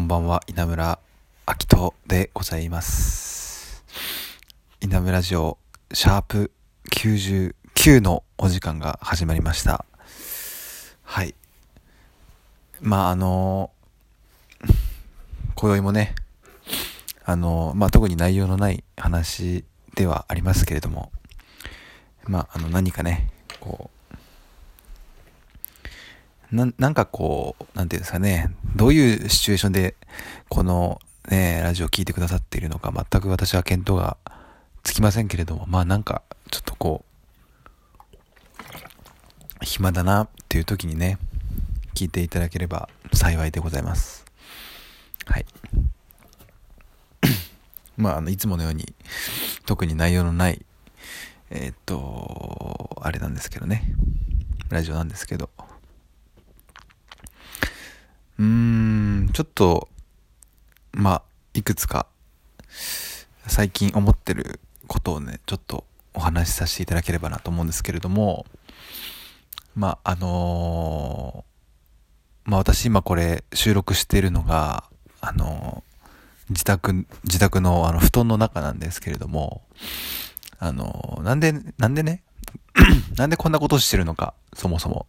んばんは、稲村明人でございます。稲村ジオ、シャープ99のお時間が始まりました。はい。まあ、あの、今宵もね、あの、まあ、特に内容のない話ではありますけれども、まあ、あの、何かね、こう、ななんかこう、なんていうんですかね、どういうシチュエーションで、このね、ラジオを聞いてくださっているのか、全く私は見当がつきませんけれども、まあなんか、ちょっとこう、暇だなっていう時にね、聞いていただければ幸いでございます。はい。まあ、あの、いつものように、特に内容のない、えーっと、あれなんですけどね、ラジオなんですけど、うーん、ちょっと、まあ、いくつか、最近思ってることをね、ちょっとお話しさせていただければなと思うんですけれども、まあ、あのーまあ私今これ収録しているのが、あのー自宅、自宅のあの布団の中なんですけれども、あのーなんで、なんでね、なんでこんなことしてるのか、そもそも。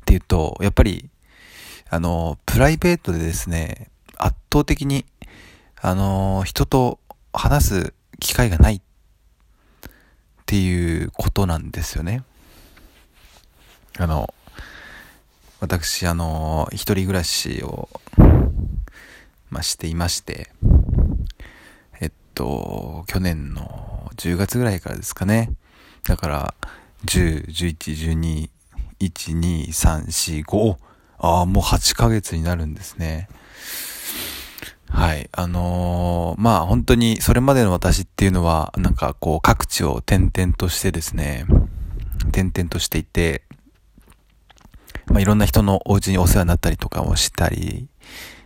っていうと、やっぱり、あの、プライベートでですね、圧倒的に、あの、人と話す機会がないっていうことなんですよね。あの、私、あの、一人暮らしを、まあ、していまして、えっと、去年の10月ぐらいからですかね。だから、10、11、12、1、2、3、4、5、ああ、もう8ヶ月になるんですね。はい。あのーまあ本当にそれまでの私っていうのは、なんかこう各地を転々としてですね、転々としていて、まあいろんな人のお家にお世話になったりとかもしたり、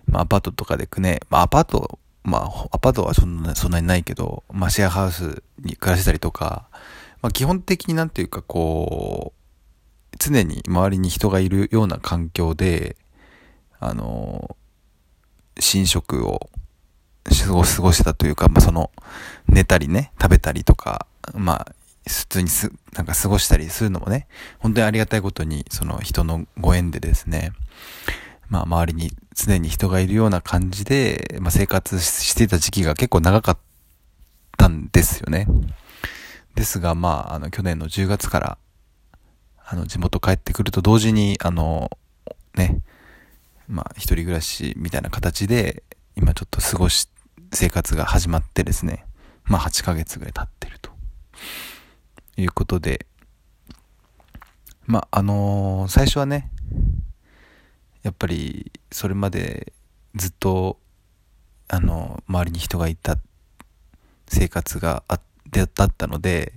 まあアパートとかでくね、まあアパート、まあアパートはそんなそんなにないけど、まあシェアハウスに暮らしたりとか、まあ基本的になんていうかこう、常に周りに人がいるような環境で、あの、寝食を過ごしたというか、まあ、その、寝たりね、食べたりとか、まあ、普通にす、なんか過ごしたりするのもね、本当にありがたいことに、その人のご縁でですね、まあ、周りに常に人がいるような感じで、まあ、生活していた時期が結構長かったんですよね。ですが、まあ、あの、去年の10月から、あの、地元帰ってくると同時に、あの、ね、まあ、一人暮らしみたいな形で、今ちょっと過ごし、生活が始まってですね、まあ、8ヶ月ぐらい経ってると。いうことで、まあ、あのー最初はね、やっぱり、それまでずっと、あの周りに人がいた生活があってだったので、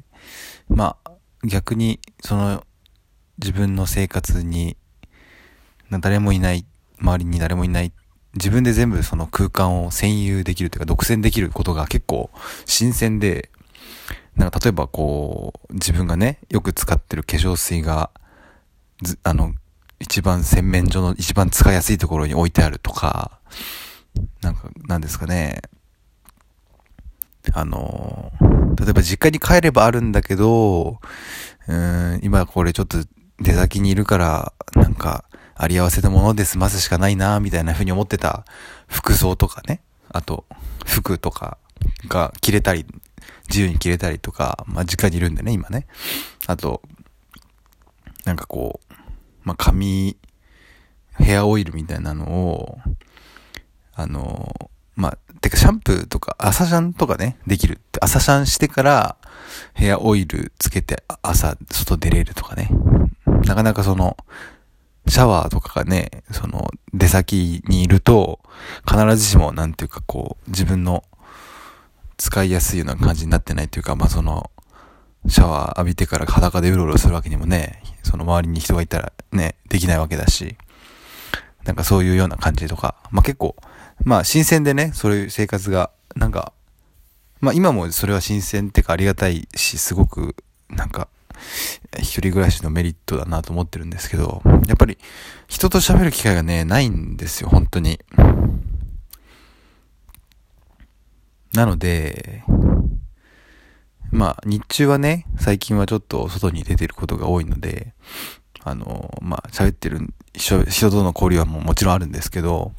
まあ、逆に、その、自分の生活に、誰もいない、周りに誰もいない、自分で全部その空間を占有できるというか、独占できることが結構新鮮で、なんか例えばこう、自分がね、よく使ってる化粧水が、あの、一番洗面所の一番使いやすいところに置いてあるとか、なんか、なんですかね、あの、例えば実家に帰ればあるんだけど、うん、今これちょっと出先にいるから、なんか、あり合わせたもので済ますしかないな、みたいな風に思ってた服装とかね、あと、服とかが着れたり、自由に着れたりとか、まあ、実家にいるんでね、今ね。あと、なんかこう、まあ、髪、ヘアオイルみたいなのを、あの、まあ、てかシャンプーとか、朝シャンとかね、できるって。朝シャンしてから、ヘアオイルつけて、朝、外出れるとかね。なかなかその、シャワーとかがね、その、出先にいると、必ずしも、なんていうかこう、自分の使いやすいような感じになってないというか、まあその、シャワー浴びてから裸でうろうろするわけにもね、その周りに人がいたらね、できないわけだし、なんかそういうような感じとか、まあ結構、まあ新鮮でね、そういう生活が、なんか、まあ今もそれは新鮮ってかありがたいし、すごく、なんか、一人暮らしのメリットだなと思ってるんですけど、やっぱり人と喋る機会がね、ないんですよ、本当に。なので、まあ、日中はね、最近はちょっと外に出てることが多いので、あの、まあ、喋ってる人との交流はもうもちろんあるんですけど、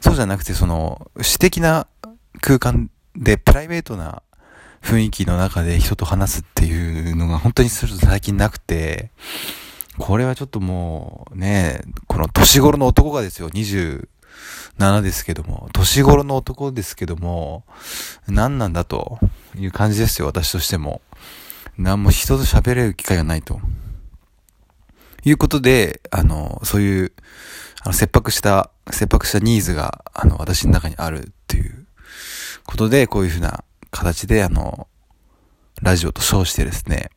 そうじゃなくて、その、私的な空間でプライベートな雰囲気の中で人と話すっていうのが本当にすると最近なくて、これはちょっともうね、この年頃の男がですよ、27ですけども、年頃の男ですけども、何なんだという感じですよ、私としても。何も人と喋れる機会がないと。いうことで、あの、そういう、あの、切迫した、切迫したニーズが、あの、私の中にあるっていうことで、こういうふうな形で、あの、ラジオと称してですね、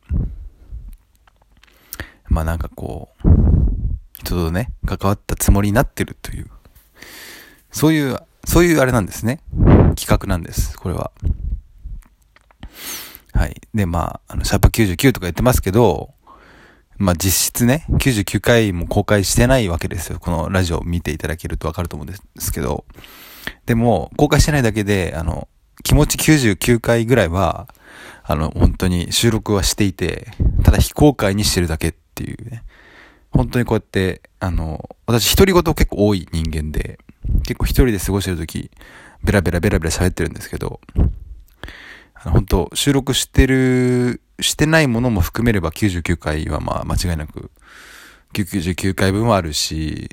まあなんかこう、人とね、関わったつもりになってるという、そういう、そういうあれなんですね。企画なんです、これは。はい。で、まあ、あの、シャープ99とか言ってますけど、まあ実質ね、99回も公開してないわけですよ。このラジオを見ていただけるとわかると思うんですけど。でも、公開してないだけで、あの、気持ち99回ぐらいは、あの、本当に収録はしていて、ただ非公開にしてるだけっていうね。本当にこうやって、あの、私独り言結構多い人間で、結構一人で過ごしてる時、ベラベラベラベラ喋ってるんですけど、本当収録してる、してないものも含めれば99回はまあ間違いなく、99回分はあるし、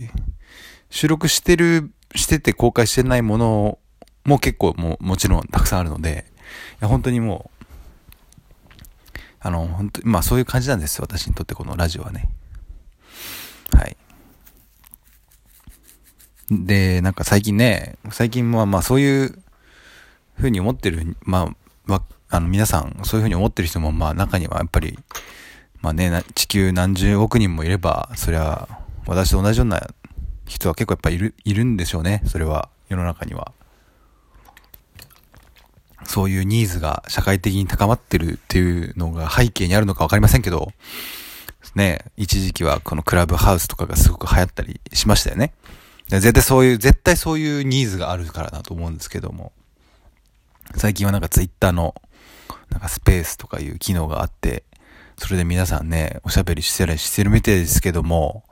収録してる、してて公開してないものも結構ももちろんたくさんあるので、いや本当にもう、あの、本当まあそういう感じなんです、私にとってこのラジオはね。はい。で、なんか最近ね、最近はまあそういうふうに思ってる、まあ、わあの皆さん、そういうふうに思ってる人もまあ中にはやっぱり、まあね、地球何十億人もいれば、そりゃ、私と同じような人は結構やっぱいる、いるんでしょうね、それは、世の中には。そういうニーズが社会的に高まってるっていうのが背景にあるのかわかりませんけど、ね、一時期はこのクラブハウスとかがすごく流行ったりしましたよね。絶対そういう、絶対そういうニーズがあるからだと思うんですけども。最近はなんかツイッターの、なんかスペースとかいう機能があって、それで皆さんね、おしゃべりしてらしてるみたいですけども、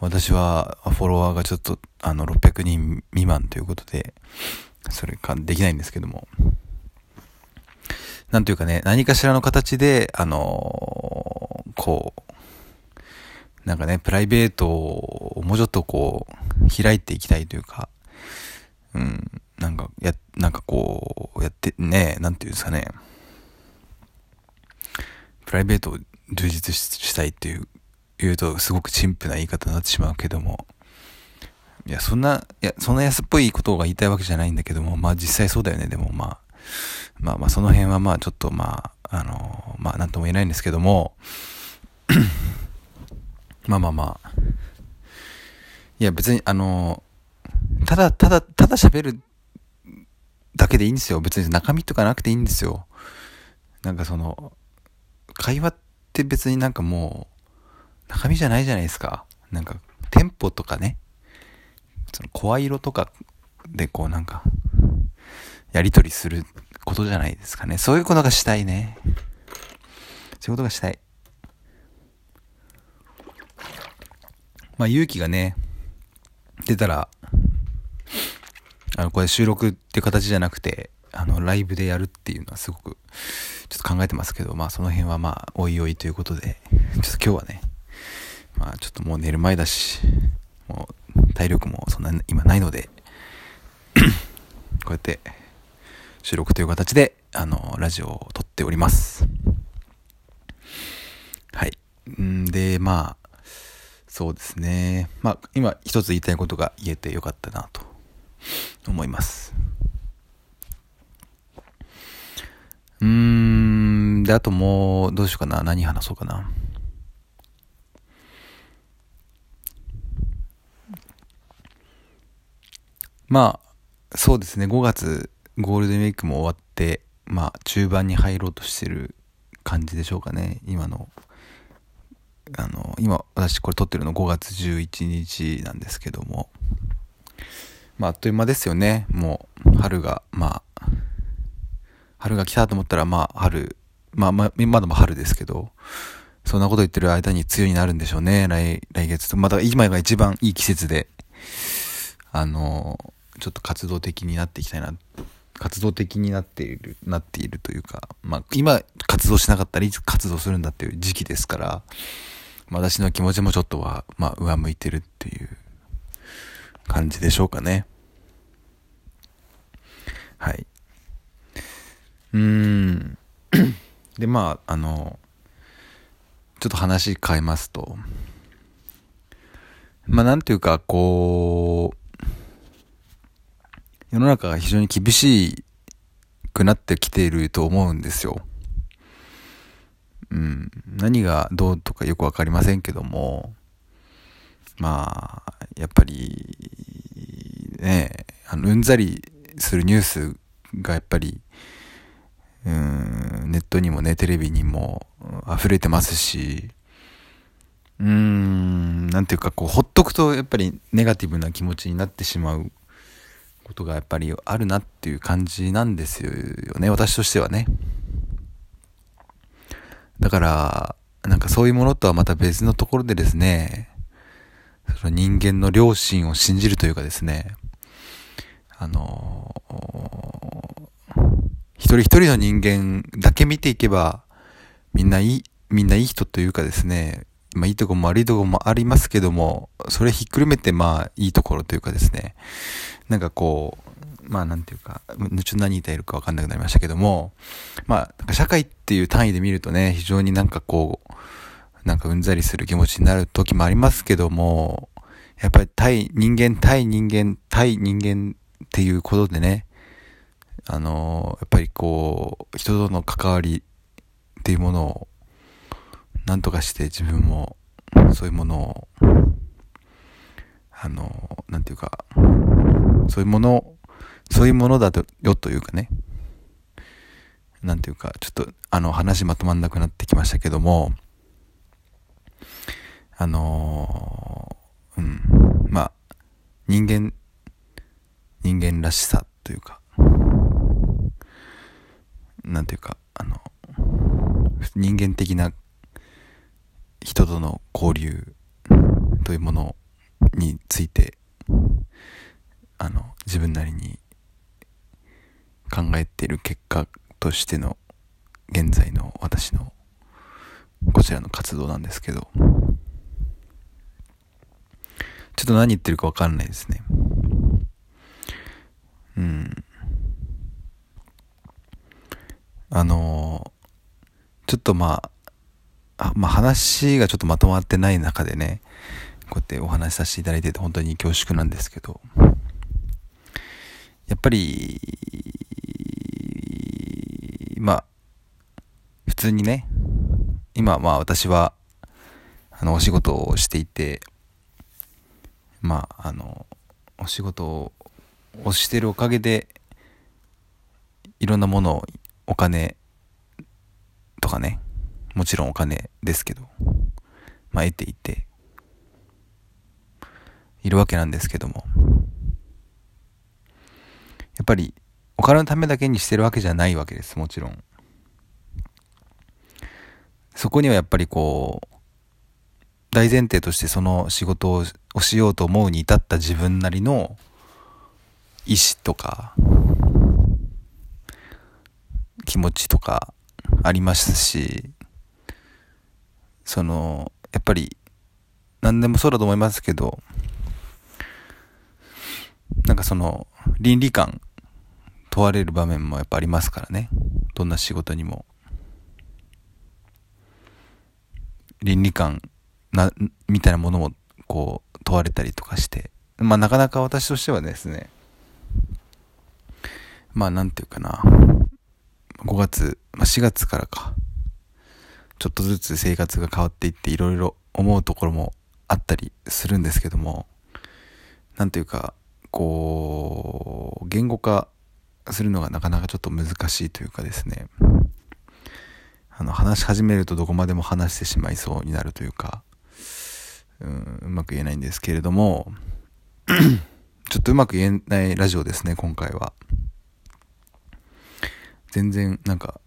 私はフォロワーがちょっとあの600人未満ということで、それかできないんですけども。なんというかね、何かしらの形で、あのー、こう、なんかね、プライベートをもうちょっとこう、開いていきたいというか、うん、なんか、や、なんかこう、やって、ね、なんていうんですかね、プライベートを充実したいっていう、言うとすごく陳腐な言い方になってしまうけども、いや、そんな、いや、そんな安っぽいことが言いたいわけじゃないんだけども、まあ実際そうだよね。でもまあ、まあまあその辺はまあちょっとまあ、あの、まあなんとも言えないんですけども、まあまあまあ、いや別にあの、ただただ、ただ喋るだけでいいんですよ。別に中身とかなくていいんですよ。なんかその、会話って別になんかもう、中身じゃないじゃないですか。なんか、テンポとかね、その声色とかでこうなんか、やりとりすることじゃないですかね。そういうことがしたいね。そういうことがしたい。まあ勇気がね、出たら、あの、これ収録っていう形じゃなくて、あの、ライブでやるっていうのはすごく、ちょっと考えてますけど、まあその辺はまあ、おいおいということで、ちょっと今日はね、まあちょっともう寝る前だし、もう体力もそんな今ないのでこうやって収録という形で、あの、ラジオを撮っております。はい。んで、まあ、そうですね。まあ、今一つ言いたいことが言えてよかったなと思います。うーん、で、あともう、どうしようかな。何話そうかな。まあ、そうですね、5月、ゴールデンウィークも終わって、まあ、中盤に入ろうとしてる感じでしょうかね今のあの今私これ撮ってるの5月11日なんですけどもまああっという間ですよね。もう春がまあ春が来たと思ったらまあ春まあまあまだも春ですけどそんなこと言ってる間に梅雨になるんでしょうね。来来月と。また今が一番いい季節であのちょっと活動的になっていきたいな。活動的になっている、なっているというか、まあ、今活動しなかったらいつ活動するんだっていう時期ですから、私の気持ちもちょっとは、まあ、上向いてるっていう感じでしょうかね。はい。うん。で、まあ、あの、ちょっと話変えますと、まあ、なんていうか、こう、世の中が非常に厳しくなってきていると思うんですよ。うん。何がどうとかよくわかりませんけども、まあ、やっぱり、ね、あの、うんざりするニュースがやっぱり、うん、ネットにもね、テレビにも溢れてますし、うーん、なんていうかこう、ほっとくとやっぱりネガティブな気持ちになってしまうことがやっぱりあるなっていう感じなんですよね、私としてはね。だから、なんかそういうものとはまた別のところでですね、その人間の良心を信じるというかですね、あの一人一人の人間だけ見ていけば、みんないい、みんないい人というかですね、まあいいとこも悪いとこもありますけども、それひっくるめてまあいいところというかですね、なんかこう、まあなんていうか、ちょっと何言いたいるかわかんなくなりましたけども、まあ社会っていう単位で見るとね、非常になんかこう、なんかうんざりする気持ちになる時もありますけども、やっぱり対人間対人間対人間っていうことでね、あのやっぱりこう、人との関わりっていうものを、なんとかして自分もそういうものを、あのなんていうか、そういうもの、そういうものだとよというかね、なんていうか、ちょっとあの話まとまんなくなってきましたけども、あのー、うん、まあ、人間、人間らしさというか、なんていうか、あの、人間的な人との交流というものについてあの自分なりに考えている結果としての現在の私のこちらの活動なんですけどちょっと何言ってるか分かんないですね。うん。あのちょっとまああまあ話がちょっとまとまってない中でねこうやってお話しさせていただいてて本当に恐縮なんですけど。やっぱり、まあ、普通にね、今、まあ私は、あの、お仕事をしていて、まあ、あの、お仕事をしてるおかげで、いろんなものを、お金とかね、もちろんお金ですけど、まあ得ていて、いるわけなんですけども、やっぱりお金のためだけにしてるわけじゃないわけですもちろん。そこにはやっぱりこう大前提としてその仕事をしようと思うに至った自分なりの意志とか気持ちとかありますしそのやっぱり何でもそうだと思いますけどなんかその倫理観問われる場面もやっぱありますからね。どんな仕事にも。倫理観なみたいなものもこう問われたりとかしてまあなかなか私としてはですねまあなんていうかな5月、まあ、4月からかちょっとずつ生活が変わっていっていろいろ思うところもあったりするんですけどもなんていうかこう言語化するのがなかなかちょっと難しいというかですねあの、話し始めるとどこまでも話してしまいそうになるというか、うん、うまく言えないんですけれども、ちょっとうまく言えないラジオですね、今回は。全然、なんか、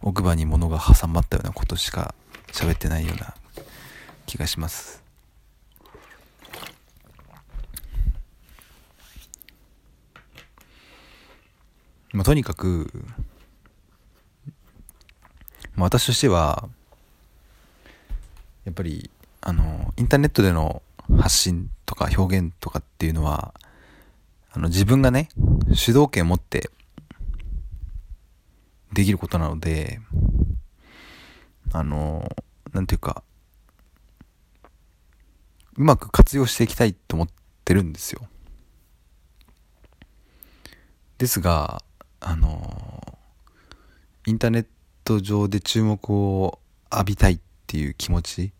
奥歯に物が挟まったようなことしか喋ってないような気がします。まあ、とにかく、まあ、私としては、やっぱり、あの、インターネットでの発信とか表現とかっていうのは、あの、自分がね、主導権を持ってできることなので、あの、なんていうか、うまく活用していきたいと思ってるんですよ。ですが、あの、インターネット上で注目を浴びたいていう気持ち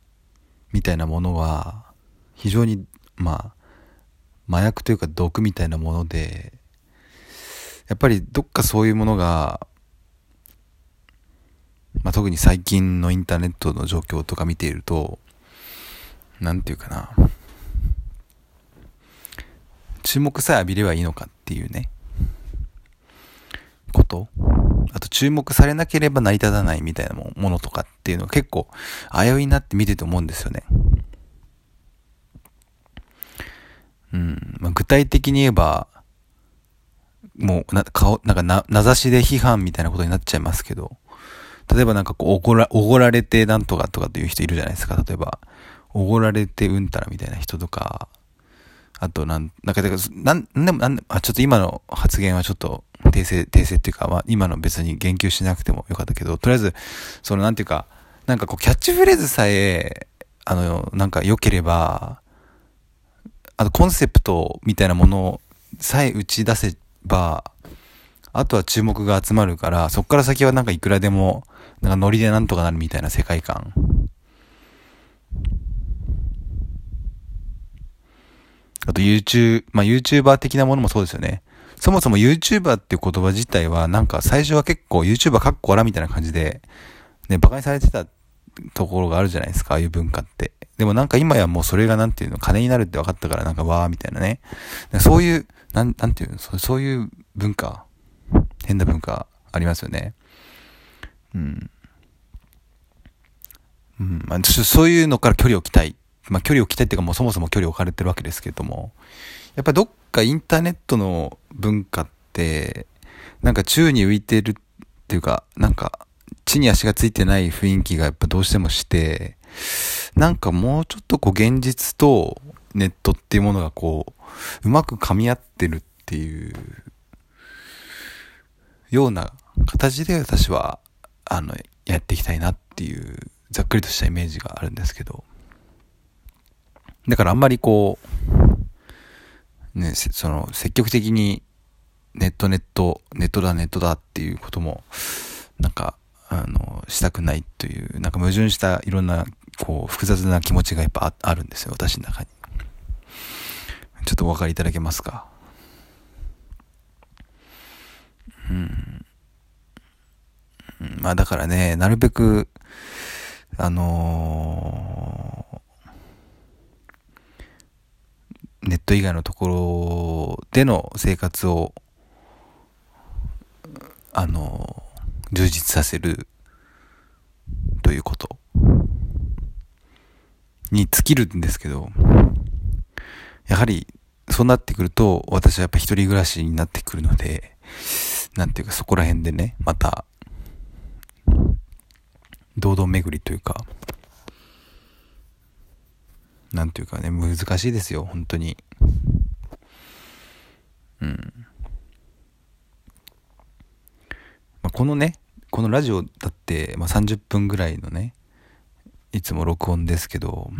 みたいなものは、非常に、まあ、麻薬というか毒みたいなもので、やっぱりどっかそういうものが、まあ、特に最近のインターネットの状況とか見ていると、なんていうかな、注目さえ浴びればいいのかっていうね、こと。あと注目されなければ成り立たないみたいなものとかっていうのは結構危ういなって見てて思うんですよね。うん。まあ、具体的に言えば、もうな、顔、なんかな、名指しで批判みたいなことになっちゃいますけど、例えばなんかこう、おごら、おごられてなんとかとかっていう人いるじゃないですか。例えば、おごられてうんたらみたいな人とか、あと、なん、なんか、なん、なんでも、なんでも、あ、ちょっと今の発言はちょっと、訂正、訂正っていうか、まあ、今の別に言及しなくてもよかったけど、とりあえず、その、なんていうか、なんかこう、キャッチフレーズさえ、あの、なんか良ければ、あと、コンセプトみたいなものさえ打ち出せば、あとは注目が集まるから、そっから先はなんかいくらでも、なんかノリでなんとかなるみたいな世界観。あと YouTube、まあ YouTuber 的なものもそうですよね。そもそも YouTuber っていう言葉自体はなんか最初は結構 YouTuber かっこらみたいな感じで、ね、馬鹿にされてたところがあるじゃないですか、ああいう文化って。でもなんか今やもうそれがなんていうの、金になるって分かったからなんかわーみたいなね。そういう、なん、なんていうの、そういう文化、変な文化ありますよね。うん。うん、まあ、そういうのから距離を置きたいまあ、距離を置きたいっていうかもうそもそも距離を置かれてるわけですけれども、やっぱどっかインターネットの文化って、なんか宙に浮いてるっていうか、なんか地に足がついてない雰囲気がやっぱどうしてもして、なんかもうちょっとこう現実とネットっていうものがこう、うまく噛み合ってるっていうような形で私は、あの、やっていきたいなっていう、ざっくりとしたイメージがあるんですけど、だからあんまりこう、ね、その積極的にネットネット、ネットだネットだっていうことも、なんか、あの、したくないという、なんか矛盾したいろんな、こう、複雑な気持ちがやっぱあるんですよ、私の中に。ちょっとお分かりいただけますか？うん。まあだからね、なるべく、あのーネット以外のところでの生活を、あの、充実させるということ。に尽きるんですけど、やはりそうなってくると私はやっぱ一人暮らしになってくるので、なんていうかそこら辺でね、また、堂々巡りというか、なんていうかね、難しいですよ、本当に。うん。まあ、このね、このラジオだって、まあ、30分ぐらいのね、いつも録音ですけど、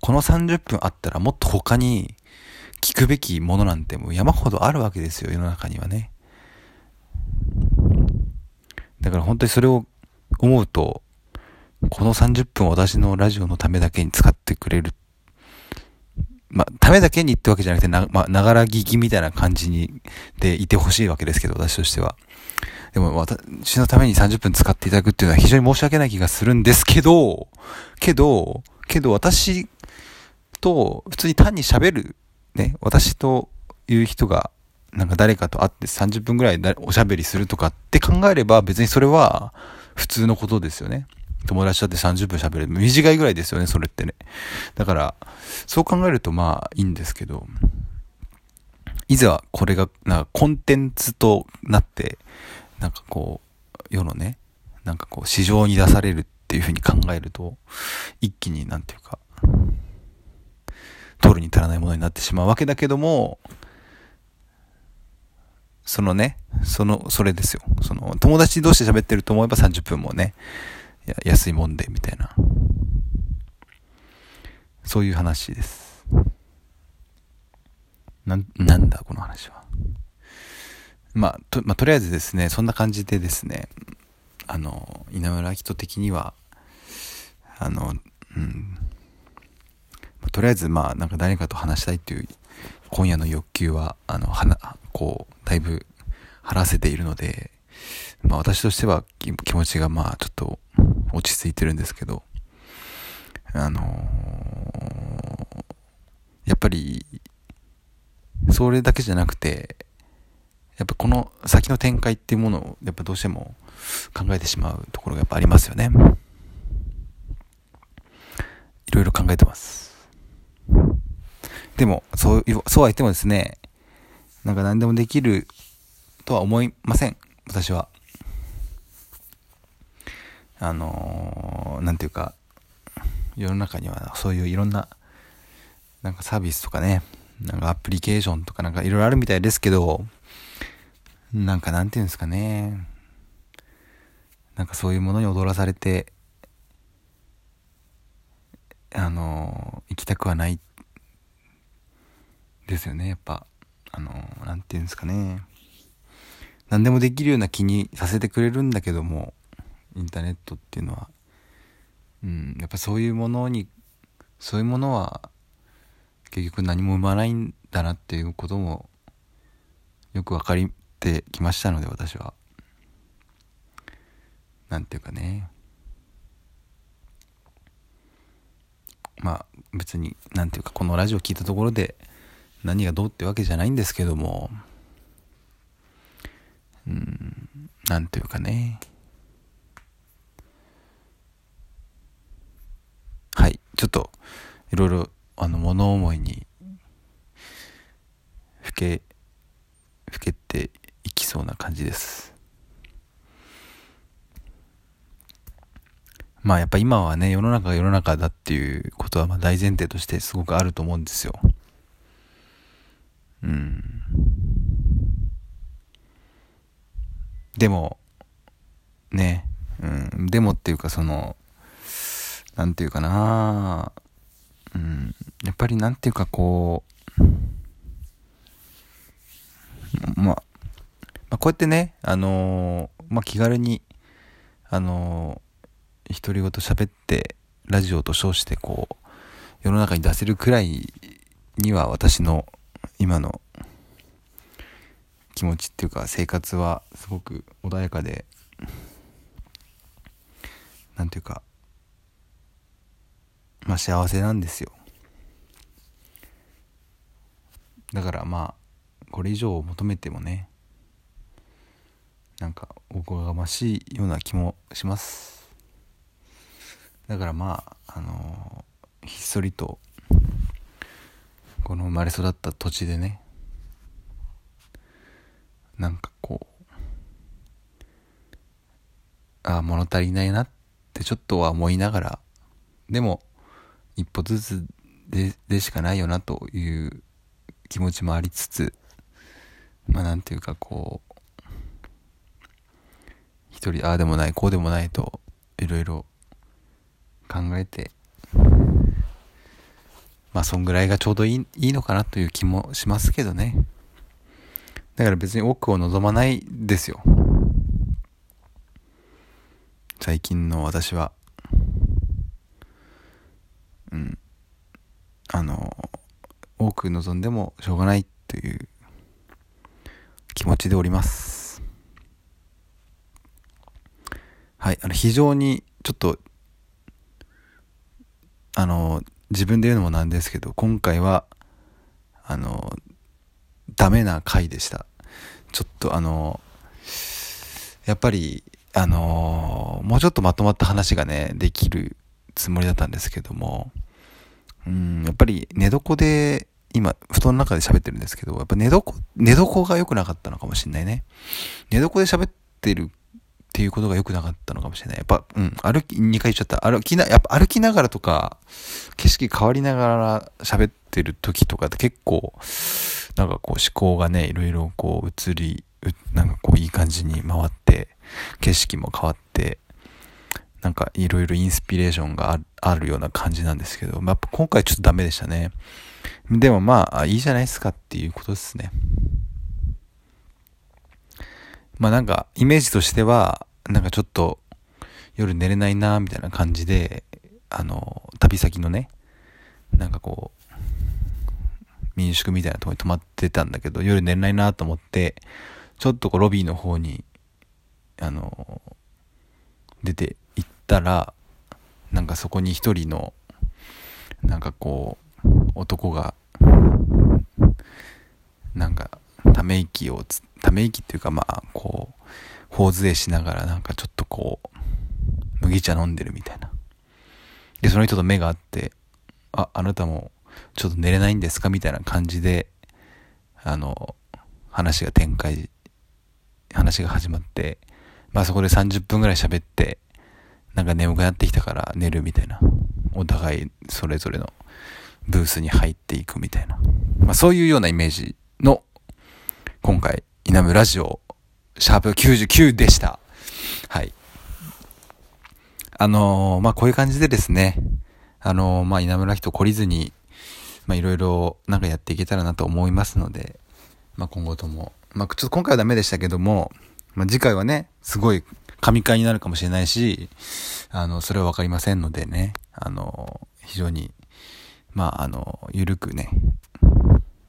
この30分あったらもっと他に聞くべきものなんてもう山ほどあるわけですよ、世の中にはね。だから本当にそれを思うと、この30分私のラジオのためだけに使ってくれるまあ、ためだけにってわけじゃなくて、な、まあ、ながら聞きみたいな感じに、でいてほしいわけですけど、私としては。でも、私のために30分使っていただくっていうのは非常に申し訳ない気がするんですけど、けど、けど私と普通に単に喋る、ね、私という人が、なんか誰かと会って30分ぐらいおしゃべりするとかって考えれば別にそれは普通のことですよね。友達だって30分喋る。短いぐらいですよね、それってね。だから、そう考えるとまあいいんですけど、いざこれが、なんかコンテンツとなって、なんかこう、世のね、なんかこう、市場に出されるっていうふうに考えると、一気になんていうか、取るに足らないものになってしまうわけだけども、そのね、その、それですよ。その、友達同士で喋ってると思えば30分もね、安いもんで、みたいな。そういう話です。な、なんだ、この話は。まあ、と、まあ、とりあえずですね、そんな感じでですね、あの、稲村明人的には、あの、うん、とりあえず、まあ、なんか誰かと話したいっていう、今夜の欲求は、あの、はな、こう、だいぶ晴らせているので、まあ私としては気持ちがまあちょっと落ち着いてるんですけど、あのー、やっぱり、それだけじゃなくて、やっぱこの先の展開っていうものをやっぱどうしても考えてしまうところがやっぱありますよね。いろいろ考えてます。でも、そう、そうは言ってもですね、なんか何でもできるとは思いません。私は。あのー、なんていうか、世の中にはそういういろんな、なんかサービスとかね、なんかアプリケーションとかなんかいろいろあるみたいですけど、なんかなんていうんですかね、なんかそういうものに踊らされて、あのー、行きたくはないですよね、やっぱ。あのー、なんていうんですかね。何でもできるような気にさせてくれるんだけどもインターネットっていうのはうんやっぱそういうものにそういうものは結局何も生まないんだなっていうこともよく分かってきましたので私は。なんていうかね。まあ別になんていうかこのラジオ聞いたところで何がどうってわけじゃないんですけども。うん、なんていうかね。はい、ちょっと、いろいろ、あの、物思いに、ふけ、ふけていきそうな感じです。まあやっぱ今はね、世の中が世の中だっていうことはまあ大前提としてすごくあると思うんですよ。うん。でも、ね、うん、でもっていうかその、なんていうかな。うん、やっぱりなんていうかこう、まあ、まあ、こうやってね、あのー、まあ、気軽に、あのー、独り言喋って、ラジオと称してこう、世の中に出せるくらいには私の今の気持ちっていうか生活はすごく穏やかでなんていうかまあ幸せなんですよ。だからまあこれ以上求めてもねなんかおこがましいような気もします。だからまああのー、ひっそりとこの生まれ育った土地でねなんかこう、ああ、物足りないなってちょっとは思いながら、でも、一歩ずつででしかないよなという気持ちもありつつ、まあなんていうかこう、一人ああでもない、こうでもないと、いろいろ考えて、まあそんぐらいがちょうどいいいいのかなという気もしますけどね。だから別に奥を望まないですよ。最近の私は。うん。あの、多く望んでもしょうがないという気持ちでおりますはいあの非常にちょっとあの自分で言うのもなんですけど今回はあのダメな回でしたちょっとあのやっぱりあのもうちょっとまとまった話がねできるつもりだったんですけどもうんやっぱり寝床で今布団の中で喋ってるんですけどやっぱ寝床寝床が良くなかったのかもしれないね寝床で喋ってるっていうことが良くなかったのかもしれない。やっぱ、うん、歩き、2回言っちゃった。歩きな、やっぱ歩きながらとか、景色変わりながら喋ってる時とかって結構、なんかこう思考がね、いろいろこう移り、なんかこういい感じに回って、景色も変わって、なんかいろいろインスピレーションがあるような感じなんですけど、まあ、今回ちょっとダメでしたね。でもまあ、いいじゃないですかっていうことですね。まあなんか、イメージとしては、なんかちょっと、夜寝れないなみたいな感じで、あの、旅先のね、なんかこう、民宿みたいなとこに泊まってたんだけど、夜寝れないなと思って、ちょっとこうロビーの方に、あの、出て行ったら、なんかそこに一人の、なんかこう、男が、なんか、ため息をため息っていうかまあ、こう、頬杖しながらなんかちょっとこう、麦茶飲んでるみたいな。で、その人と目があって、あ、あなたもちょっと寝れないんですか？みたいな感じで、あの、話が展開、話が始まって、まあそこで30分ぐらい喋って、なんか眠くなってきたから寝るみたいな。お互いそれぞれのブースに入っていくみたいな。まあそういうようなイメージの今回、稲村ラジオ、シャープ99でした。はい。あのー、まあこういう感じでですね、あのー、まあ稲村人懲りずに、まあいろいろなんかやっていけたらなと思いますので、まあ今後とも、まあちょっと今回はダメでしたけども、まあ次回はね、すごい神回になるかもしれないし、あの、それはわかりませんのでね、あの、非常に、まあ、あの、ゆるくね、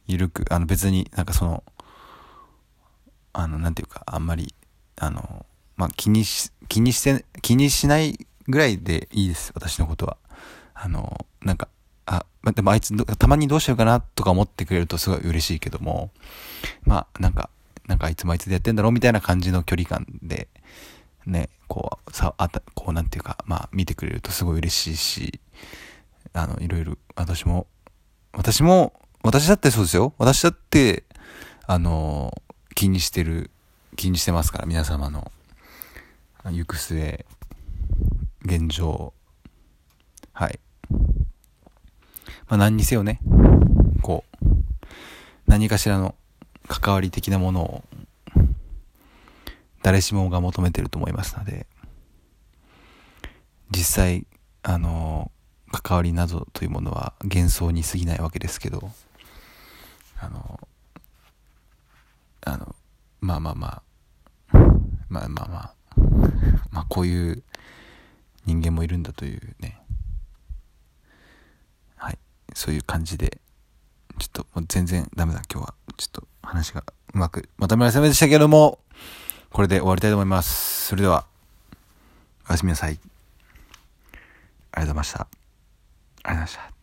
ゆるく、あの別になんかその、あの、なんていうか、あんまり、あの、まあ、気にし、気にして、気にしないぐらいでいいです、私のことは。あの、なんか、あ、でもあいつ、たまにどうしようかなとか思ってくれるとすごい嬉しいけども、まあ、なんか、なんかいつもいつでやってんだろうみたいな感じの距離感で、ね、こう、さ、あた、こうなんていうか、まあ見てくれるとすごい嬉しいし、あの、いろいろ、私も、私も、私だってそうですよ。私だって、あの、気にしてる、気にしてますから、皆様の、行く末、現状、はい。まあ何にせよね、こう、何かしらの関わり的なものを誰しもが求めてると思いますので、実際、あの、関わりなどというものは幻想に過ぎないわけですけど、あの、あの、まあまあまあ、まあまあまあ、まあこういう人間もいるんだというね、はい、そういう感じで、ちょっともう全然ダメだ今日は。ちょっと話がうまくまとめられませんでしたけども、これで終わりたいと思います。それでは、おやすみなさい。ありがとうございました。ありがとうございました。